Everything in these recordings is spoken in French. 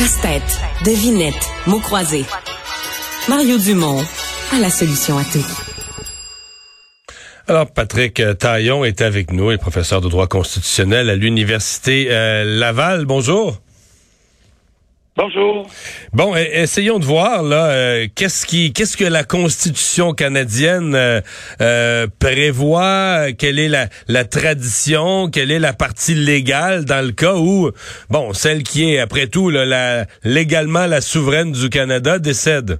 Casse-tête, devinette, mots croisés. Mario Dumont a la solution à tout. Alors, Patrick Taillon est avec nous, il est professeur de droit constitutionnel à l'Université euh, Laval. Bonjour. Bonjour. Bon, e, essayons de voir là, euh, qu'est-ce qui, qu'est-ce que la Constitution canadienne euh, euh, prévoit, quelle est la, la, tradition, quelle est la partie légale dans le cas où, bon, celle qui est après tout là, la, légalement la souveraine du Canada décède?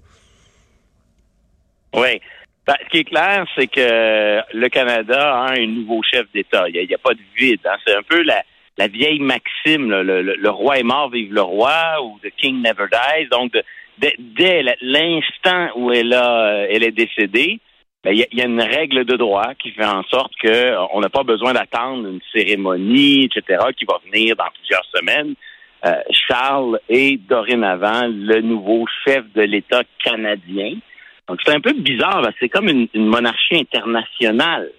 Oui. Ben, ce qui est clair, c'est que le Canada a un nouveau chef d'État. Il n'y a, pas de vide. Hein. C'est un peu la la vieille maxime, le, roi est mort, vive le roi, ou The King Never Dies. Donc, dès l'instant où elle, a, elle est décédée, ben, il y, a une règle de droit qui fait en sorte qu'on n'a pas besoin d'attendre une cérémonie, etc., qui va venir dans plusieurs semaines. Euh, Charles est dorénavant le nouveau chef de l'État canadien. Donc, c'est un peu bizarre. C'est comme une monarchie internationale.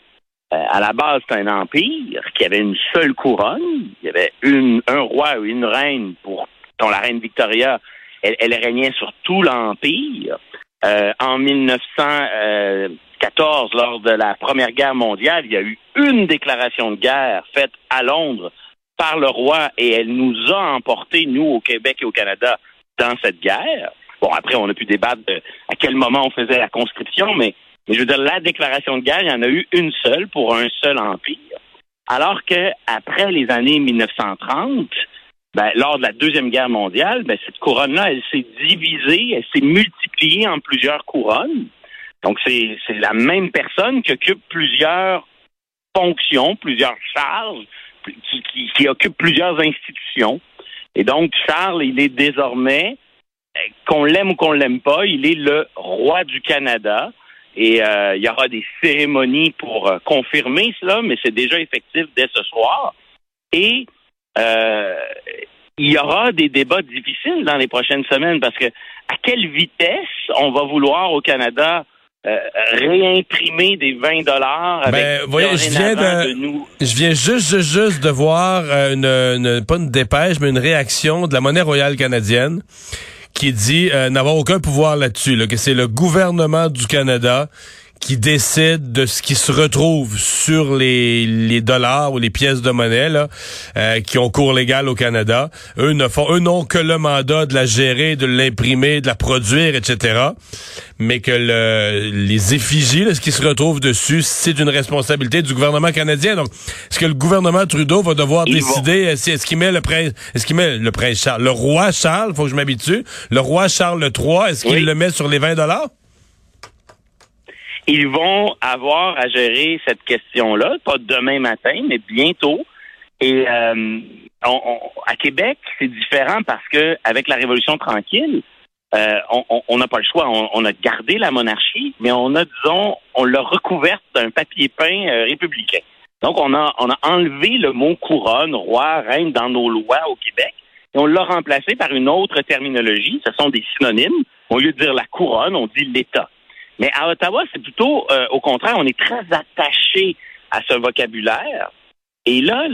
Euh, à la base, c'est un empire qui avait une seule couronne. Il y avait une, un roi ou une reine pour dont la reine Victoria, elle, régnait sur tout l'empire. Euh, en 1914, lors de la Première Guerre mondiale, il y a eu une déclaration de guerre faite à Londres par le roi et elle nous a emportés, nous, au Québec et au Canada, dans cette guerre. Bon, après, on a pu débattre de à quel moment on faisait la conscription, mais mais je veux dire, la déclaration de guerre, il y en a eu une seule pour un seul empire. Alors que après les années 1930, ben, lors de la Deuxième Guerre mondiale, ben, cette couronne-là, elle s'est divisée, elle s'est multipliée en plusieurs couronnes. Donc, c'est la même personne qui occupe plusieurs fonctions, plusieurs charges, qui, qui occupe plusieurs institutions. Et donc, Charles, il est désormais, qu'on l'aime ou qu'on l'aime pas, il est le roi du Canada. Et euh, il y aura des cérémonies pour euh, confirmer cela, mais c'est déjà effectif dès ce soir. Et euh, il y aura des débats difficiles dans les prochaines semaines parce que à quelle vitesse on va vouloir au Canada réimprimer des 20 dollars avec ben, voyez, je viens de, nous. Je viens juste, juste, de voir une, une, pas une dépêche, mais une réaction de la monnaie royale canadienne qui dit euh, n'avoir aucun pouvoir là-dessus, là, que c'est le gouvernement du Canada qui décide de ce qui se retrouve sur les, les dollars ou les pièces de monnaie là, euh, qui ont cours légal au Canada. Eux ne font, eux n'ont que le mandat de la gérer, de l'imprimer, de la produire, etc. Mais que le, les effigies, là, ce qui se retrouve dessus, c'est une responsabilité du gouvernement canadien. Donc, est-ce que le gouvernement Trudeau va devoir décider est-ce qu'il met le prince, est-ce qu'il met le prince Charles, le roi Charles, faut que je m'habitue, le roi Charles III, est-ce qu'il le met sur les 20 dollars? Ils vont avoir à gérer cette question-là, pas demain matin, mais bientôt. Et euh, à Québec, c'est différent parce que avec la Révolution tranquille, euh, on n'a pas le choix. On, a gardé la monarchie, mais on a, disons, on l'a recouverte d'un papier peint euh, républicain. Donc, on a, on a enlevé le mot couronne, roi, reine dans nos lois au Québec, et on l'a remplacé par une autre terminologie. Ce sont des synonymes. Au lieu de dire la couronne, on dit l'État. Mais à Ottawa, c'est plutôt euh, au contraire, on est très attaché à ce vocabulaire. Et là,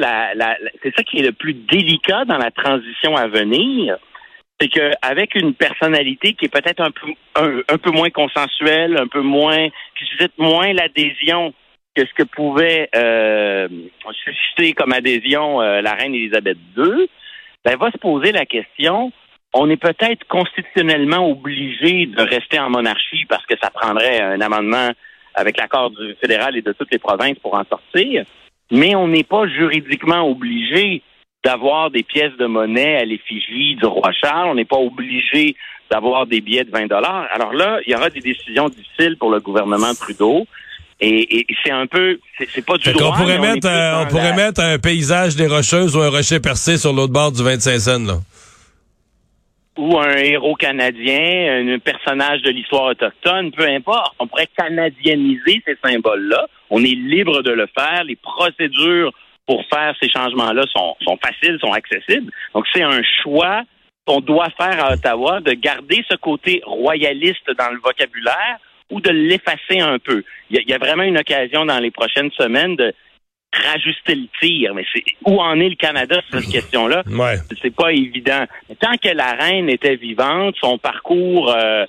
c'est ça qui est le plus délicat dans la transition à venir, c'est qu'avec une personnalité qui est peut-être un peu un, peu moins consensuelle, un peu moins qui suscite moins l'adhésion que ce que pouvait euh, susciter comme adhésion euh, la reine Élisabeth II, ben, va se poser la question on est peut-être constitutionnellement obligé de rester en monarchie parce que ça prendrait un amendement avec l'accord du fédéral et de toutes les provinces pour en sortir, mais on n'est pas juridiquement obligé d'avoir des pièces de monnaie à l'effigie du roi Charles. On n'est pas obligé d'avoir des billets de 20 dollars. Alors là, il y aura des décisions difficiles pour le gouvernement Trudeau. Et, c'est un peu, c'est pas du droit. On pourrait mettre, un, on pourrait mettre un paysage des Rocheuses ou un rocher percé sur l'autre bord du 25 cents, là ou un héros canadien, un personnage de l'histoire autochtone, peu importe. On pourrait canadianiser ces symboles-là. On est libre de le faire. Les procédures pour faire ces changements-là sont, sont faciles, sont accessibles. Donc, c'est un choix qu'on doit faire à Ottawa de garder ce côté royaliste dans le vocabulaire ou de l'effacer un peu. Il y, a, vraiment une occasion dans les prochaines semaines de rajuster le tir. Mais c'est où en est le Canada sur cette question-là? Ouais. C'est pas évident. Mais tant que la reine était vivante, son parcours, euh,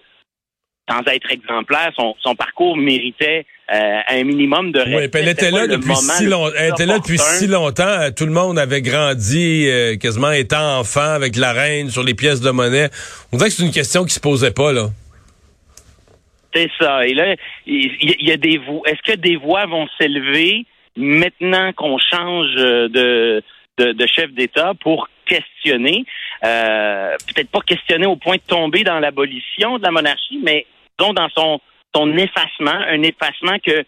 sans être exemplaire, son, son parcours méritait euh, un minimum de respect. Elle était là depuis si longtemps. Elle était là depuis si longtemps. Tout le monde avait grandi, euh, quasiment étant enfant avec la reine sur les pièces de monnaie. On dirait que c'est une question qui se posait pas là. C'est ça. Et là, il y, a des voix. Est-ce que des voix vont s'élever maintenant qu'on change de, de, chef d'État pour questionner, euh, peut-être pas questionner au point de tomber dans l'abolition de la monarchie, mais dans son son effacement, un effacement que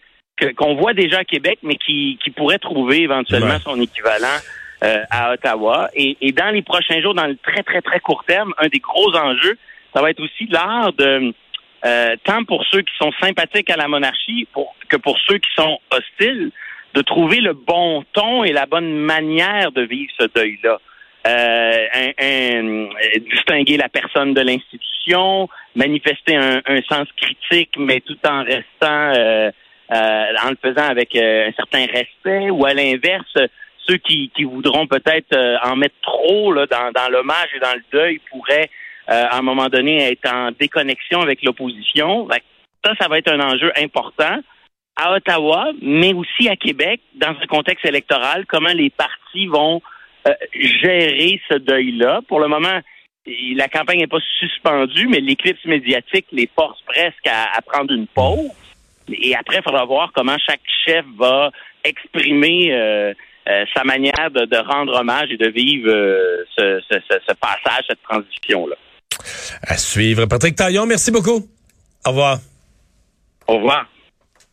qu'on voit déjà à Québec, mais qui, qui pourrait trouver éventuellement son équivalent euh, à Ottawa. Et, et, dans les prochains jours, dans le très, très, très court terme, un des gros enjeux, ça va être aussi l'art de, euh, tant pour ceux qui sont sympathiques à la monarchie pour, que pour ceux qui sont hostiles, de trouver le bon ton et la bonne manière de vivre ce deuil-là. Euh, un, distinguer la personne de l'institution, manifester un, sens critique, mais tout en restant, euh, euh, en le faisant avec un certain respect, ou à l'inverse, ceux qui, qui voudront peut-être en mettre trop là, dans, dans l'hommage et dans le deuil pourraient, à un moment donné, être en déconnexion avec l'opposition. Ça, ça va être un enjeu important à Ottawa, mais aussi à Québec, dans un contexte électoral, comment les partis vont euh, gérer ce deuil-là. Pour le moment, la campagne n'est pas suspendue, mais l'éclipse médiatique les force presque à, prendre une pause. Et après, il faudra voir comment chaque chef va exprimer euh, euh, sa manière de, rendre hommage et de vivre ce, ce, passage, cette transition-là. À suivre. Patrick Taillon, merci beaucoup. Au revoir. Au revoir.